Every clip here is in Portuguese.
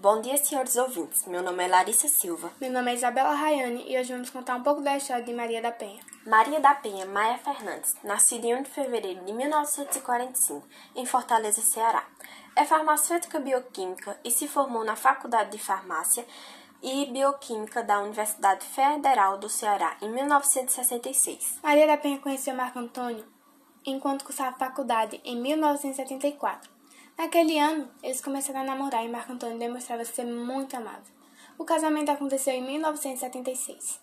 Bom dia, senhores ouvintes. Meu nome é Larissa Silva. Meu nome é Isabela Rayane e hoje vamos contar um pouco da história de Maria da Penha. Maria da Penha Maia Fernandes, nascida em 1 de fevereiro de 1945, em Fortaleza, Ceará. É farmacêutica bioquímica e se formou na Faculdade de Farmácia e Bioquímica da Universidade Federal do Ceará em 1966. Maria da Penha conheceu Marco Antônio enquanto cursava faculdade em 1974. Naquele ano, eles começaram a namorar e Marco Antônio demonstrava ser muito amável. O casamento aconteceu em 1976.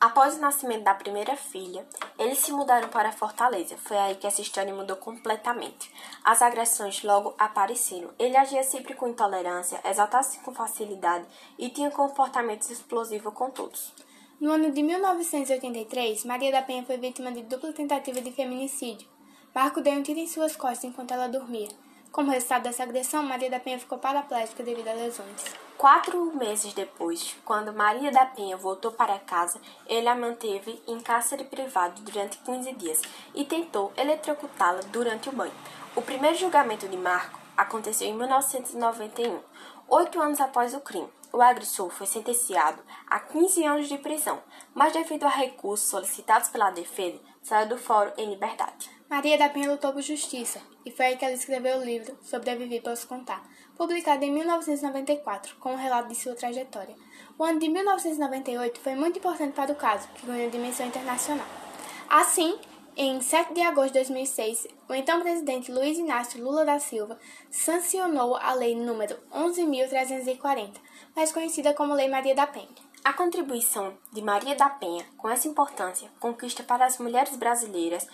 Após o nascimento da primeira filha, eles se mudaram para Fortaleza. Foi aí que essa história mudou completamente. As agressões logo apareceram. Ele agia sempre com intolerância, exaltava-se com facilidade e tinha comportamentos explosivos com todos. No ano de 1983, Maria da Penha foi vítima de dupla tentativa de feminicídio. Marco deu um tiro em suas costas enquanto ela dormia. Como resultado dessa agressão, Maria da Penha ficou paraplégica devido a lesões. Quatro meses depois, quando Maria da Penha voltou para casa, ele a manteve em cárcere privado durante 15 dias e tentou eletrocutá-la durante o banho. O primeiro julgamento de Marco aconteceu em 1991, oito anos após o crime. O agressor foi sentenciado a 15 anos de prisão, mas devido a recursos solicitados pela defesa, saiu do fórum em liberdade. Maria da Penha lutou por justiça, e foi aí que ela escreveu o livro Sobreviver Posso Contar, publicado em 1994, com um relato de sua trajetória. O ano de 1998 foi muito importante para o caso, que ganhou dimensão internacional. Assim, em 7 de agosto de 2006, o então presidente Luiz Inácio Lula da Silva sancionou a Lei número 11.340, mais conhecida como Lei Maria da Penha. A contribuição de Maria da Penha com essa importância conquista para as mulheres brasileiras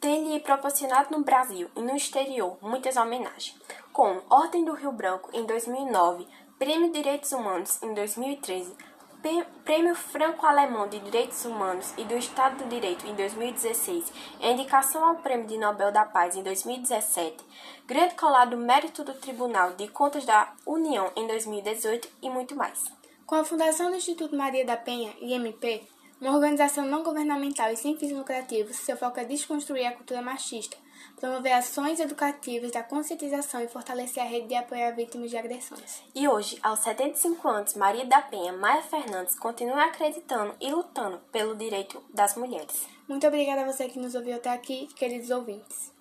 tem-lhe proporcionado no Brasil e no exterior muitas homenagens, como Ordem do Rio Branco em 2009, Prêmio Direitos Humanos em 2013, Prêmio Franco-Alemão de Direitos Humanos e do Estado do Direito em 2016, a indicação ao Prêmio de Nobel da Paz em 2017, Grande Colado Mérito do Tribunal de Contas da União em 2018 e muito mais. Com a fundação do Instituto Maria da Penha, IMP, uma organização não governamental e sem fins lucrativos, seu foco é desconstruir a cultura machista, promover ações educativas da conscientização e fortalecer a rede de apoio a vítimas de agressões. E hoje, aos 75 anos, Maria da Penha Maia Fernandes continua acreditando e lutando pelo direito das mulheres. Muito obrigada a você que nos ouviu até aqui, queridos ouvintes.